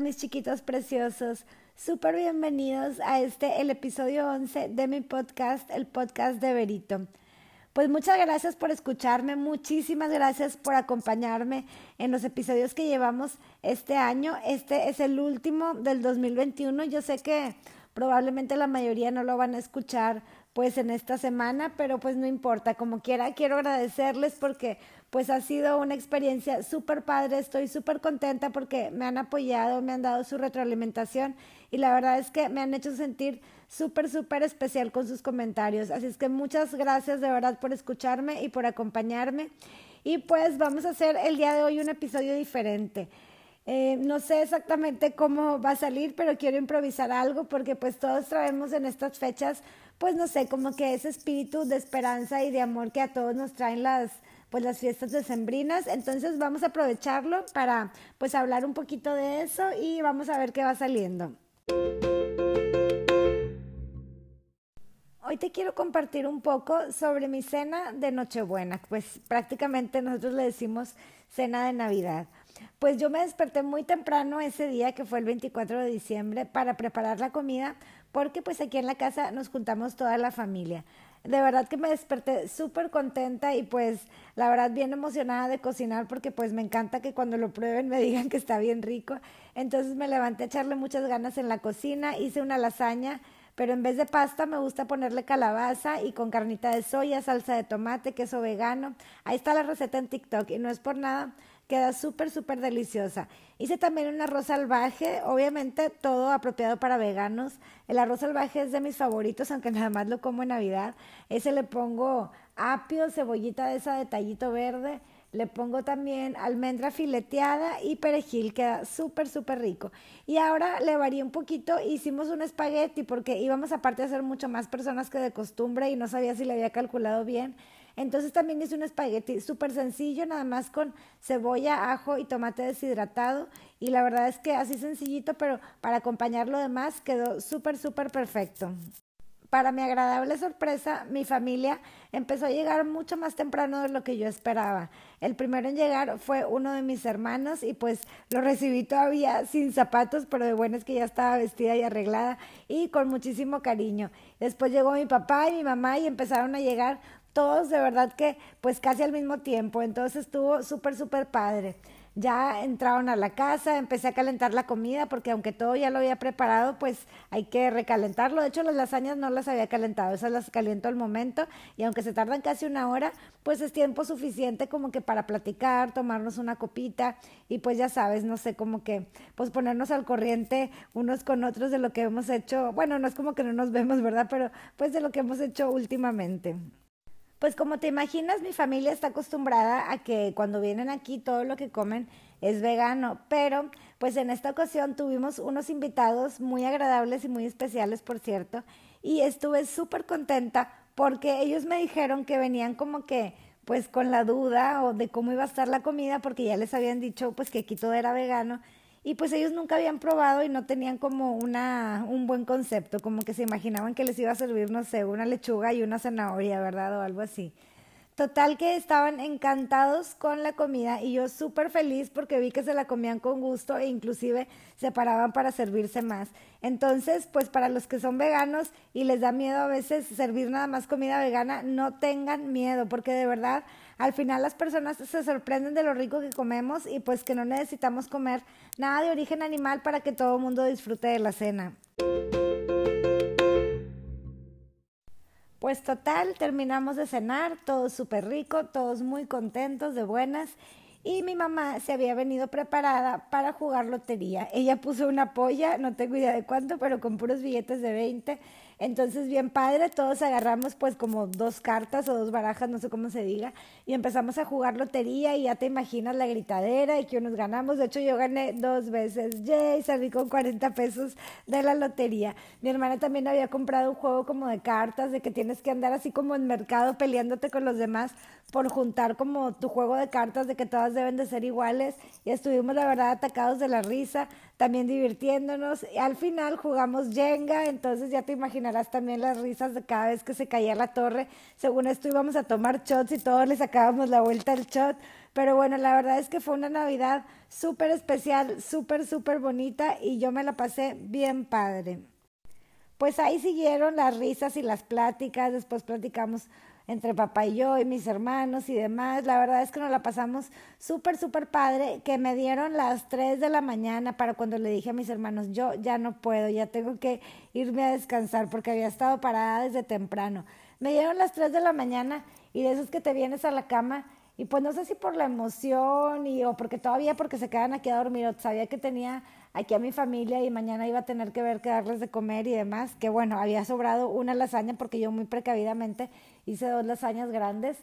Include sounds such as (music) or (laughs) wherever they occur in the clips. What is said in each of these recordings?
Mis chiquitos preciosos, súper bienvenidos a este, el episodio 11 de mi podcast, el podcast de Berito. Pues muchas gracias por escucharme, muchísimas gracias por acompañarme en los episodios que llevamos este año. Este es el último del 2021. Yo sé que probablemente la mayoría no lo van a escuchar pues en esta semana, pero pues no importa, como quiera, quiero agradecerles porque pues ha sido una experiencia súper padre, estoy súper contenta porque me han apoyado, me han dado su retroalimentación y la verdad es que me han hecho sentir súper, súper especial con sus comentarios. Así es que muchas gracias de verdad por escucharme y por acompañarme. Y pues vamos a hacer el día de hoy un episodio diferente. Eh, no sé exactamente cómo va a salir, pero quiero improvisar algo porque pues todos traemos en estas fechas pues no sé, como que ese espíritu de esperanza y de amor que a todos nos traen las pues las fiestas decembrinas, entonces vamos a aprovecharlo para pues hablar un poquito de eso y vamos a ver qué va saliendo. Hoy te quiero compartir un poco sobre mi cena de Nochebuena, pues prácticamente nosotros le decimos cena de Navidad. Pues yo me desperté muy temprano ese día, que fue el 24 de diciembre, para preparar la comida, porque pues aquí en la casa nos juntamos toda la familia. De verdad que me desperté súper contenta y pues la verdad bien emocionada de cocinar porque pues me encanta que cuando lo prueben me (laughs) digan que está bien rico. Entonces me levanté a echarle muchas ganas en la cocina, hice una lasaña, pero en vez de pasta me gusta ponerle calabaza y con carnita de soya, salsa de tomate, queso vegano. Ahí está la receta en TikTok y no es por nada queda súper, súper deliciosa. Hice también un arroz salvaje, obviamente todo apropiado para veganos. El arroz salvaje es de mis favoritos, aunque (laughs) nada más lo como en Navidad. Ese le pongo apio, cebollita de esa de tallito verde. Le pongo también almendra fileteada y perejil, queda súper, súper rico. Y ahora le varié un poquito, hicimos un espagueti porque íbamos aparte a ser mucho más personas que de costumbre y no sabía si le había calculado bien. Entonces también hice un espagueti súper sencillo, nada más con cebolla, ajo y tomate deshidratado. Y la verdad es que así sencillito, pero para acompañar lo demás quedó súper, súper perfecto. Para mi agradable sorpresa, mi familia empezó a llegar mucho más temprano de lo que yo esperaba. El primero en llegar fue uno de mis hermanos y pues lo recibí todavía sin zapatos, pero de bueno es que ya estaba vestida y arreglada y con muchísimo cariño. Después llegó mi papá y mi mamá y empezaron a llegar todos de verdad que pues casi al mismo tiempo, entonces estuvo súper, súper padre. Ya entraron a la casa, empecé a calentar la comida porque aunque todo ya lo había preparado, pues hay que recalentarlo. De hecho, las lasañas no las había calentado, esas las caliento al momento y aunque se tardan casi una hora, pues es tiempo suficiente como que para platicar, tomarnos una copita y pues ya sabes, no sé, como que pues ponernos al corriente unos con otros de lo que hemos hecho. Bueno, no es como que no nos vemos, ¿verdad? Pero pues de lo que hemos hecho últimamente. Pues como te imaginas, mi familia está acostumbrada a que cuando vienen aquí todo lo que comen es vegano, pero pues en esta ocasión tuvimos unos invitados muy agradables y muy especiales, por cierto, y estuve súper contenta porque ellos me dijeron que venían como que pues con la duda o de cómo iba a estar la comida porque ya les habían dicho pues que aquí todo era vegano y pues ellos nunca habían probado y no tenían como una, un buen concepto, como que se imaginaban que les iba a servir, no sé, una lechuga y una zanahoria, ¿verdad? O algo así. Total que estaban encantados con la comida y yo súper feliz porque vi que se la comían con gusto e inclusive se paraban para servirse más. Entonces, pues para los que son veganos y les da miedo a veces servir nada más comida vegana, no tengan miedo porque de verdad al final las personas se sorprenden de lo rico que comemos y pues que no necesitamos comer nada de origen animal para que todo el mundo disfrute de la cena. Pues total, terminamos de cenar, todo súper rico, todos muy contentos, de buenas. Y mi mamá se había venido preparada para jugar lotería. Ella puso una polla, no tengo idea de cuánto, pero con puros billetes de 20 entonces, bien padre, todos agarramos pues como dos cartas o dos barajas, no sé cómo se diga, y empezamos a jugar lotería y ya te imaginas la gritadera y que nos ganamos. De hecho, yo gané dos veces. Yay, salí con 40 pesos de la lotería. Mi hermana también había comprado un juego como de cartas, de que tienes que andar así como en mercado peleándote con los demás por juntar como tu juego de cartas de que todas deben de ser iguales y estuvimos la verdad atacados de la risa. También divirtiéndonos. Y al final jugamos Jenga, entonces ya te imaginarás también las risas de cada vez que se caía la torre. Según esto íbamos a tomar shots y todos le sacábamos la vuelta al shot. Pero bueno, la verdad es que fue una Navidad súper especial, súper, súper bonita y yo me la pasé bien padre. Pues ahí siguieron las risas y las pláticas, después platicamos entre papá y yo y mis hermanos y demás. La verdad es que nos la pasamos súper, súper padre, que me dieron las 3 de la mañana para cuando le dije a mis hermanos, yo ya no puedo, ya tengo que irme a descansar porque había estado parada desde temprano. Me dieron las 3 de la mañana y de esos que te vienes a la cama y pues no sé si por la emoción y o porque todavía porque se quedan aquí a dormir, sabía que tenía aquí a mi familia y mañana iba a tener que ver qué darles de comer y demás, que bueno, había sobrado una lasaña porque yo muy precavidamente hice dos lasañas grandes.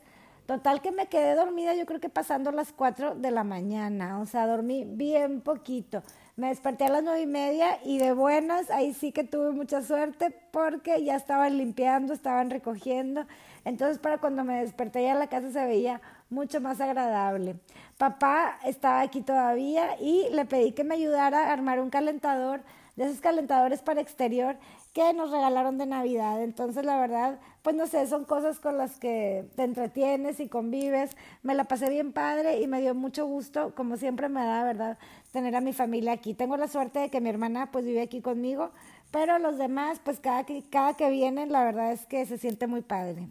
Total que me quedé dormida, yo creo que pasando las cuatro de la mañana, o sea, dormí bien poquito. Me desperté a las nueve y media y de buenas, ahí sí que tuve mucha suerte porque ya estaban limpiando, estaban recogiendo. Entonces para cuando me desperté ya la casa se veía mucho más agradable. Papá estaba aquí todavía y le pedí que me ayudara a armar un calentador, de esos calentadores para exterior que nos regalaron de Navidad. Entonces, la verdad, pues no sé, son cosas con las que te entretienes y convives. Me la pasé bien padre y me dio mucho gusto, como siempre me da, ¿verdad?, tener a mi familia aquí. Tengo la suerte de que mi hermana pues vive aquí conmigo, pero los demás, pues cada que, cada que vienen, la verdad es que se siente muy padre.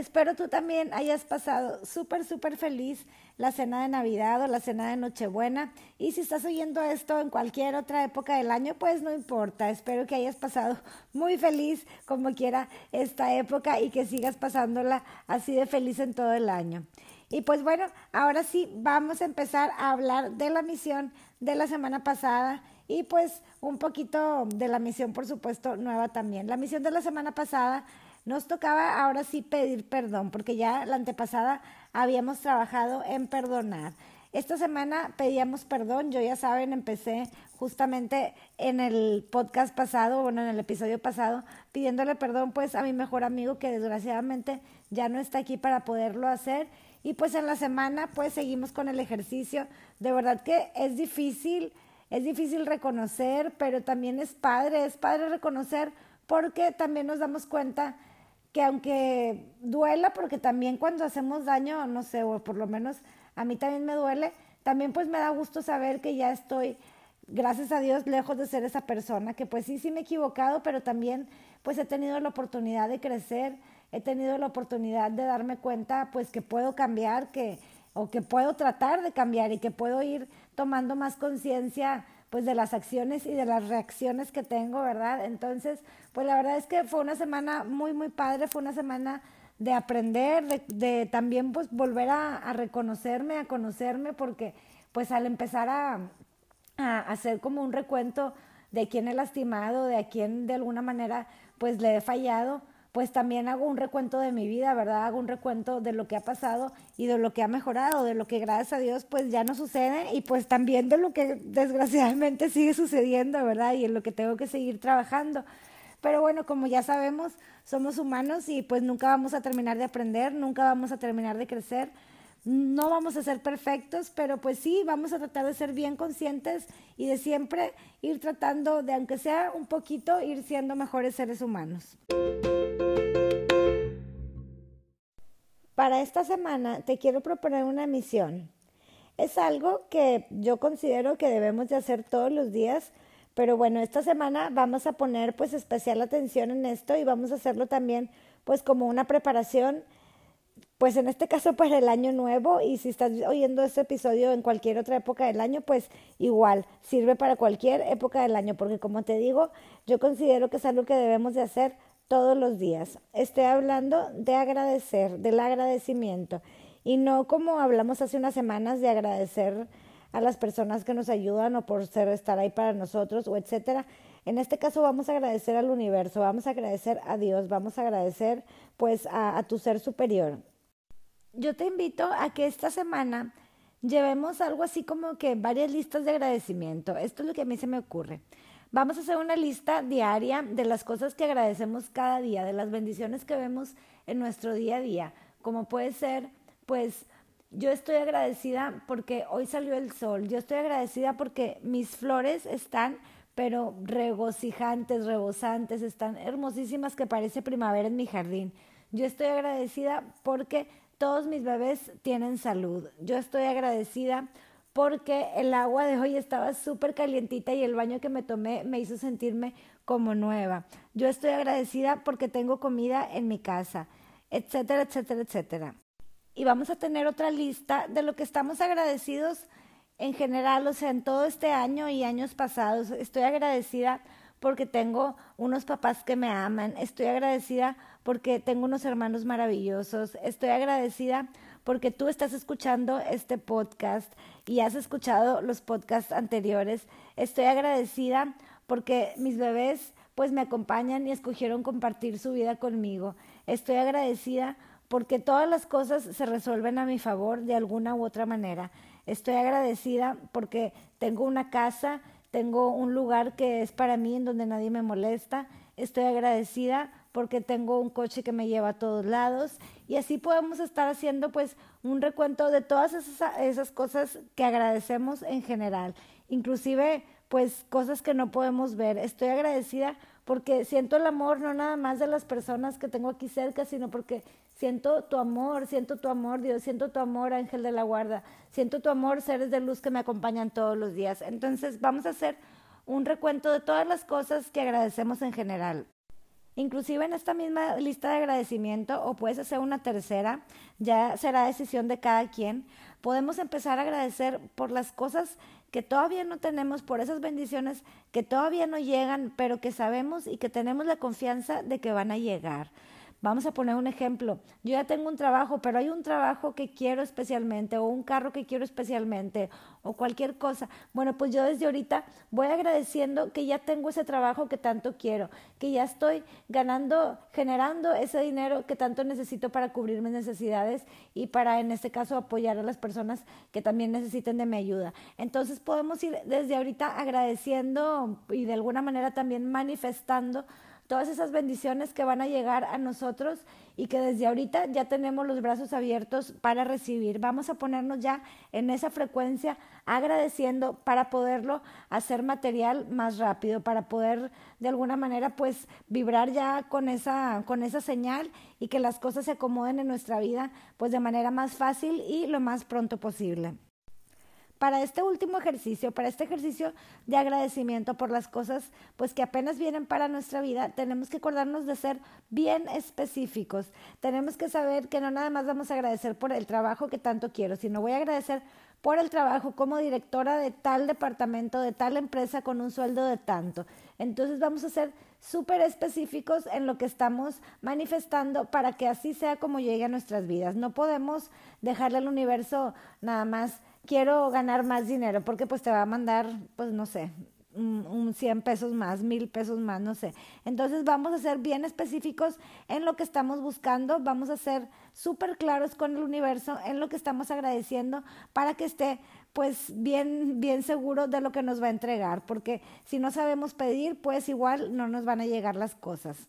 Espero tú también hayas pasado súper, súper feliz la cena de Navidad o la cena de Nochebuena. Y si estás oyendo esto en cualquier otra época del año, pues no importa. Espero que hayas pasado muy feliz como quiera esta época y que sigas pasándola así de feliz en todo el año. Y pues bueno, ahora sí vamos a empezar a hablar de la misión de la semana pasada y pues un poquito de la misión, por supuesto, nueva también. La misión de la semana pasada nos tocaba ahora sí pedir perdón, porque ya la antepasada habíamos trabajado en perdonar. Esta semana pedíamos perdón, yo ya saben, empecé justamente en el podcast pasado, bueno, en el episodio pasado, pidiéndole perdón pues a mi mejor amigo que desgraciadamente ya no está aquí para poderlo hacer. Y pues en la semana pues seguimos con el ejercicio. De verdad que es difícil, es difícil reconocer, pero también es padre, es padre reconocer porque también nos damos cuenta que aunque duela, porque también cuando hacemos daño, no sé, o por lo menos a mí también me duele, también pues me da gusto saber que ya estoy, gracias a Dios, lejos de ser esa persona, que pues sí, sí me he equivocado, pero también pues he tenido la oportunidad de crecer, he tenido la oportunidad de darme cuenta pues que puedo cambiar, que o que puedo tratar de cambiar y que puedo ir tomando más conciencia pues de las acciones y de las reacciones que tengo, ¿verdad? Entonces, pues la verdad es que fue una semana muy, muy padre, fue una semana de aprender, de, también pues volver a, reconocerme, a conocerme, porque pues al empezar a, a hacer como un recuento de quién he lastimado, de a quién de alguna manera pues le he fallado, pues también hago un recuento de mi vida, ¿verdad? Hago un recuento de lo que ha pasado y de lo que ha mejorado, de lo que gracias a Dios pues ya no sucede y pues también de lo que desgraciadamente (laughs) sigue sucediendo, ¿verdad? Y en lo que tengo que seguir trabajando. Pero bueno, como ya sabemos, somos humanos y pues nunca vamos a terminar de aprender, nunca vamos a terminar de crecer no vamos a ser perfectos, pero pues sí, vamos a tratar de ser bien conscientes y de siempre ir tratando de, aunque sea un poquito, ir siendo mejores seres humanos. Para esta semana te quiero proponer una misión. Es algo que yo considero que debemos de hacer todos los días, pero bueno, esta semana vamos a poner pues especial atención en esto y vamos a hacerlo también pues como una preparación pues en este caso (laughs) para el año nuevo y si estás oyendo este episodio en cualquier otra época del año, pues igual sirve para cualquier época del año, porque como te digo, yo considero que es algo que debemos de hacer todos los días. Estoy hablando de agradecer, del agradecimiento y no como hablamos hace unas semanas de agradecer a las personas que nos ayudan o por ser estar ahí para nosotros o etcétera. En este caso vamos a agradecer al universo, vamos a agradecer a Dios, vamos a agradecer pues a, a tu ser superior yo te invito a que esta semana llevemos algo así como que varias listas de agradecimiento. Esto es lo que a mí se me ocurre. Vamos a hacer una lista diaria de las cosas que agradecemos cada día, de las bendiciones que vemos en nuestro día a día, como puede ser, pues, yo estoy agradecida porque hoy salió el sol, yo estoy agradecida porque mis flores están pero regocijantes, rebosantes, están hermosísimas que parece primavera en mi jardín. Yo estoy agradecida porque todos mis bebés tienen salud. Yo estoy agradecida porque el agua de hoy estaba súper calientita y el baño que me tomé me hizo sentirme como nueva. Yo estoy agradecida porque tengo comida en mi casa, etcétera, etcétera, etcétera. Y vamos a tener otra lista de lo que estamos agradecidos en general, o sea, en todo este año y años pasados. Estoy agradecida porque tengo unos papás que me aman. Estoy agradecida porque tengo unos hermanos maravillosos. Estoy agradecida porque tú estás escuchando este podcast y has escuchado los podcasts anteriores. Estoy agradecida porque mis bebés pues me acompañan y escogieron compartir su vida conmigo. Estoy agradecida porque todas las cosas se resuelven a mi favor de alguna u otra manera. Estoy agradecida porque tengo una casa, tengo un lugar que es para mí en donde nadie me molesta. Estoy agradecida porque tengo un coche que me lleva a todos lados y así podemos estar haciendo pues un recuento de todas esas, cosas que agradecemos en general, inclusive pues cosas que no podemos ver. Estoy agradecida porque siento el amor no nada más de las personas que tengo aquí cerca, sino porque siento tu amor, siento tu amor, Dios, siento tu amor, ángel de la guarda, siento tu amor, seres de luz que me acompañan todos los días. Entonces vamos a hacer un recuento de todas las cosas que agradecemos en general. Inclusive en esta misma lista de agradecimiento, o puedes hacer una tercera, ya será decisión de cada quien, podemos empezar a agradecer por las cosas que todavía no tenemos, por esas bendiciones que todavía no llegan, pero que sabemos y que tenemos la confianza de que van a llegar. Vamos a poner un ejemplo. Yo ya tengo un trabajo, pero hay un trabajo que quiero especialmente o un carro que quiero especialmente o cualquier cosa. Bueno, pues yo desde ahorita voy agradeciendo que ya tengo ese trabajo que tanto quiero, que ya estoy ganando, generando ese dinero que tanto necesito para cubrir mis necesidades y para, en este caso, apoyar a las personas que también necesiten de mi ayuda. Entonces podemos ir desde ahorita agradeciendo y de alguna manera también manifestando todas esas bendiciones que van a llegar a nosotros y que desde ahorita ya tenemos los brazos abiertos para recibir. Vamos a ponernos ya en esa frecuencia agradeciendo para poderlo hacer material más rápido, para poder de alguna manera pues vibrar ya con esa con esa señal y que las cosas se acomoden en nuestra vida pues de manera más fácil y lo más pronto posible para este último ejercicio, para este ejercicio de agradecimiento por las cosas pues que apenas vienen para nuestra vida, tenemos que acordarnos de ser bien específicos. Tenemos que saber que no nada más vamos a agradecer por el trabajo que tanto quiero, sino voy a agradecer por el trabajo como directora de tal departamento, de tal empresa con un sueldo de tanto. Entonces vamos a ser súper específicos en lo que estamos manifestando para que así sea como llegue a nuestras vidas. No podemos dejarle al universo nada más quiero ganar más dinero, porque pues te va a mandar, pues no sé, un, 100 pesos más, mil pesos más, no sé. Entonces vamos a ser bien específicos en lo que estamos buscando, vamos a ser súper claros con el universo en lo que estamos agradeciendo para que esté pues bien, bien seguro de lo que nos va a entregar, porque si no sabemos pedir, pues igual no nos van a llegar las cosas.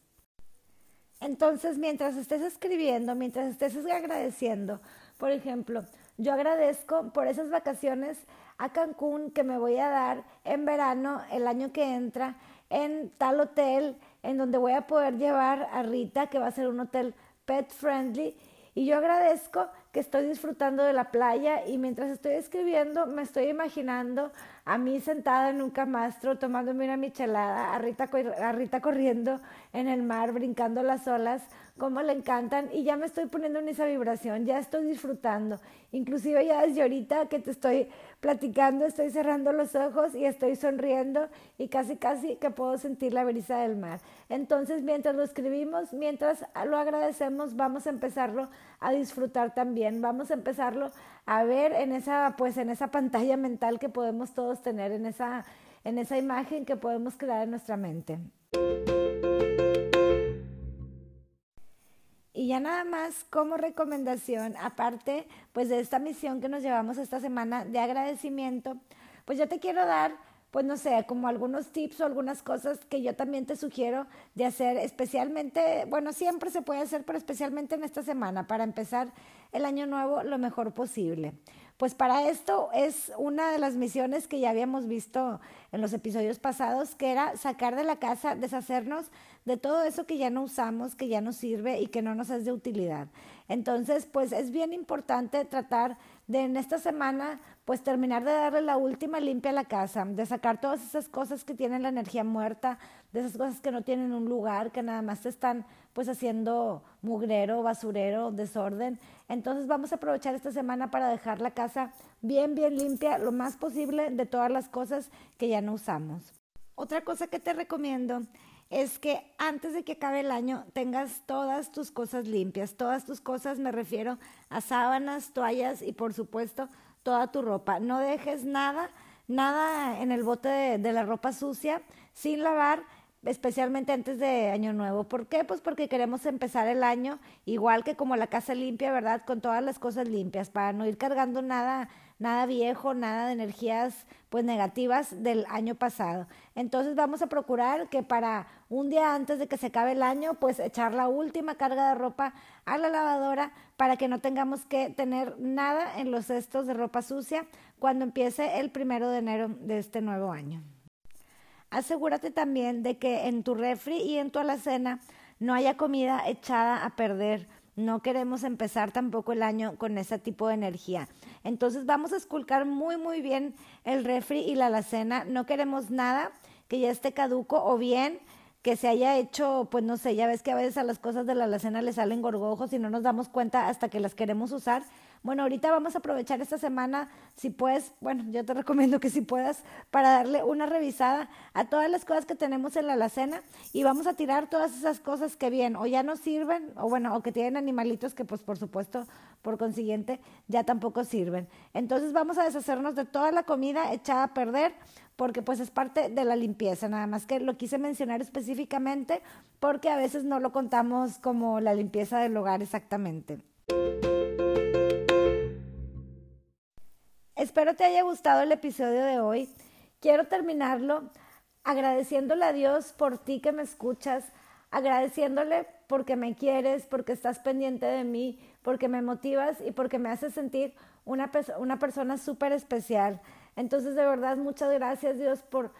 Entonces, mientras estés escribiendo, mientras estés agradeciendo, por ejemplo, yo agradezco por esas vacaciones a Cancún que me voy a dar en verano el año que entra en tal hotel en donde voy a poder llevar a Rita, que va a ser un hotel pet friendly. Y yo agradezco que estoy disfrutando de la playa y mientras estoy escribiendo me estoy imaginando a mí sentada en un camastro tomándome una michelada, a Rita, corriendo en el mar, brincando las olas, como le encantan y ya me estoy poniendo en esa vibración, ya estoy disfrutando. Inclusive ya desde ahorita que te estoy platicando, estoy cerrando los ojos y estoy sonriendo y casi casi que puedo sentir la brisa del mar. Entonces, mientras lo escribimos, mientras lo agradecemos, vamos a empezarlo a disfrutar también, vamos a empezarlo a ver en esa pues en esa pantalla mental que podemos todos tener en esa en esa imagen que podemos crear en nuestra mente. Y ya nada más como recomendación, aparte pues de esta misión que nos llevamos esta semana de agradecimiento, pues yo te quiero dar pues no sé, como algunos tips o algunas cosas que yo también te sugiero de hacer, especialmente, bueno, siempre se puede hacer, pero especialmente en esta semana, para empezar el año nuevo lo mejor posible. Pues para esto es una de las misiones que ya habíamos visto en los episodios pasados, que era sacar de la casa, deshacernos de todo eso que ya no usamos, que ya no sirve y que no nos es de utilidad. Entonces, pues es bien importante tratar de en esta semana pues terminar de darle la última limpia a la casa, de sacar todas esas cosas que tienen la energía muerta, de esas cosas que no tienen un lugar, que nada más te están pues haciendo mugrero, basurero, desorden. Entonces vamos a aprovechar esta semana para dejar la casa bien, bien limpia, lo más posible de todas las cosas que ya no usamos. Otra cosa que te recomiendo es que antes de que acabe el año tengas todas tus cosas limpias. Todas tus cosas me refiero a sábanas, toallas y por supuesto toda tu ropa. No dejes nada, nada en el bote de, la ropa sucia sin lavar especialmente antes de Año Nuevo. ¿Por qué? Pues porque queremos empezar el año igual que como la casa limpia, ¿verdad? Con todas las cosas limpias, para no ir cargando nada, nada viejo, nada de energías pues negativas del año pasado. Entonces vamos a procurar que para un día antes de que se acabe el año, pues echar la última carga de ropa a la lavadora para que no tengamos que tener nada en los cestos de ropa sucia cuando empiece el primero de enero de este nuevo año. Asegúrate también de que en tu refri y en tu alacena no haya comida echada a perder. No queremos empezar tampoco el año con ese tipo de energía. Entonces vamos a esculcar muy muy bien el refri y la alacena. No queremos nada que ya esté caduco o bien que se haya hecho, pues no sé, ya ves que a veces a las cosas de la alacena le salen gorgojos y no nos damos cuenta hasta que las queremos usar. Bueno, ahorita vamos a aprovechar esta semana, si puedes, bueno, yo te recomiendo que si puedas, para darle una revisada a todas las cosas que tenemos en la alacena y vamos a tirar todas esas cosas que bien o ya no sirven, o bueno, o que tienen animalitos que pues por supuesto, por consiguiente, ya tampoco sirven. Entonces vamos a deshacernos de toda la comida echada a perder porque pues es parte de la limpieza, nada más que lo quise mencionar específicamente porque a veces no lo contamos como la limpieza del hogar exactamente. Espero te haya gustado el episodio de hoy. Quiero terminarlo agradeciéndole a Dios por ti que me escuchas, agradeciéndole porque me quieres, porque estás pendiente de mí, porque me motivas y porque me haces sentir una, una persona súper especial. Entonces, de verdad, muchas gracias Dios por,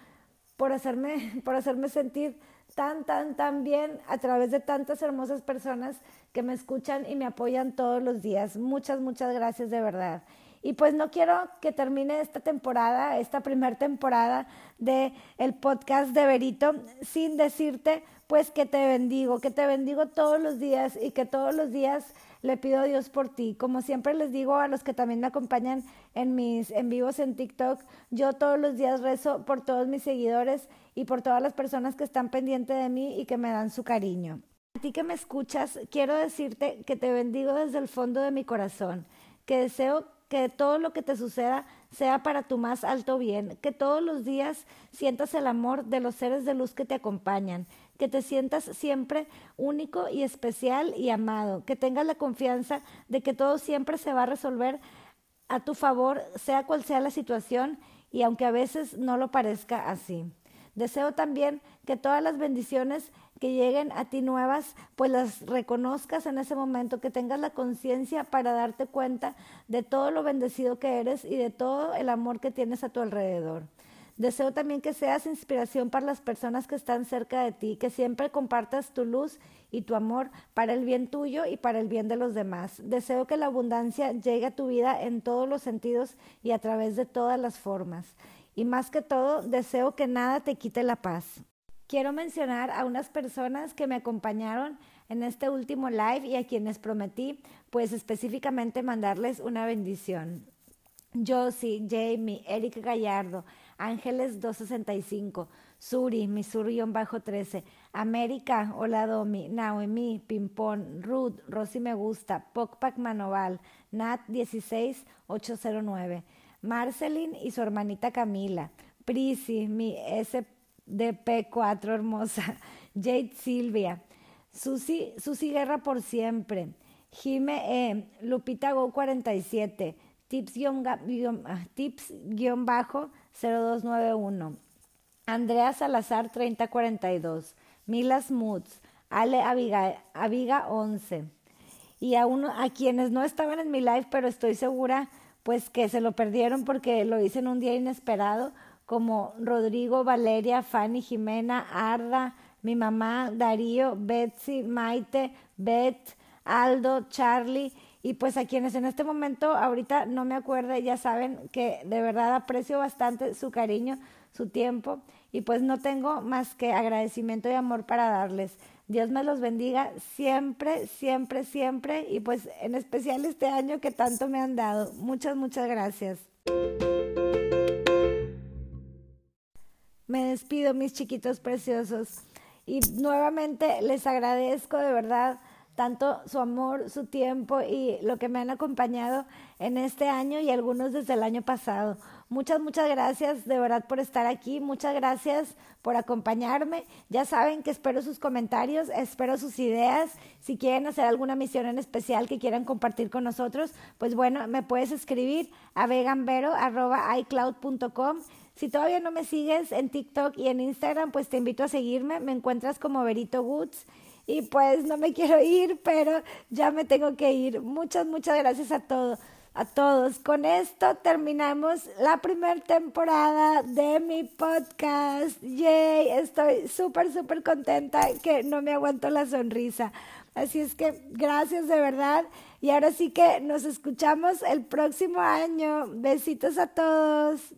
por, hacerme, (laughs) por hacerme sentir tan, tan, tan bien a través de tantas hermosas personas que me escuchan y me apoyan todos los días. Muchas, muchas gracias de verdad. Y pues no quiero que termine esta temporada, esta primera temporada de el podcast de Berito sin decirte pues que te bendigo, que te bendigo todos los días y que todos los días le pido a Dios por ti. Como siempre les digo a los que también me acompañan en mis en vivos en TikTok, yo todos los días rezo por todos mis seguidores y por todas las personas que están pendientes de mí y que me dan su cariño. A ti que me escuchas, quiero decirte que te bendigo desde el fondo de mi corazón, que deseo que todo lo que te suceda sea para tu más alto bien, que todos los días sientas el amor de los seres de luz que te acompañan, que te sientas siempre único y especial y amado, que tengas la confianza de que todo siempre se va a resolver a tu favor, sea cual sea la situación y aunque a veces no lo parezca así. Deseo también que todas las bendiciones que lleguen a ti nuevas, pues las reconozcas en ese momento, que tengas la conciencia para darte cuenta de todo lo bendecido que eres y de todo el amor que tienes a tu alrededor. Deseo también que seas inspiración para las personas que están cerca de ti, que siempre compartas tu luz y tu amor para el bien tuyo y para el bien de los demás. Deseo que la abundancia llegue a tu vida en todos los sentidos y a través de todas las formas. Y más que todo, deseo que nada te quite la paz quiero mencionar a unas personas que me acompañaron en este último live y a quienes prometí, pues específicamente mandarles una bendición. Josie, Jamie, Eric Gallardo, Ángeles 265, Suri, Missouri-13, América, Hola Domi, Naomi, Pimpón, Ruth, Rosy Me Gusta, Pocpac Manoval, Nat 16809, Marceline y su hermanita Camila, Prisi, mi S DP4 hermosa, (laughs) Jade Silvia, Susi, Susi Guerra por siempre, Jime E, Lupita Go 47, tips, guion, ah, tips bajo 0291. Andrea Salazar 3042. Milas Moods. Ale Aviga, Aviga 11. Y a, uno, a quienes no estaban en mi live, pero estoy segura pues que se lo perdieron porque lo hice en un día inesperado, como Rodrigo, Valeria, Fanny, Jimena, Arda, mi mamá, Darío, Betsy, Maite, Beth, Aldo, Charlie y pues a quienes en este momento ahorita no me acuerdo, ya saben que de verdad aprecio bastante su cariño, su tiempo y pues no tengo más que agradecimiento y amor para darles. Dios me los bendiga siempre, siempre, siempre y pues en especial este año que tanto me han dado. Muchas, muchas gracias. Me despido, mis chiquitos preciosos. Y nuevamente les agradezco de verdad tanto su amor, su tiempo y lo que me han acompañado en este año y algunos desde el año pasado. Muchas, muchas gracias de verdad por estar aquí, muchas gracias por acompañarme. Ya saben que espero sus comentarios, espero sus ideas. Si quieren hacer alguna misión en especial que quieran compartir con nosotros, pues bueno, me puedes escribir a vegambero.icloud.com. Si todavía no me sigues en TikTok y en Instagram, pues te invito a seguirme. Me encuentras como Verito Woods y pues no me quiero ir, pero ya me tengo que ir. Muchas, muchas gracias a todos. A todos. Con esto terminamos la primera temporada de mi podcast. Yay, estoy súper, súper contenta que no me aguanto la sonrisa. Así es que gracias de verdad. Y ahora sí que nos escuchamos el próximo año. Besitos a todos.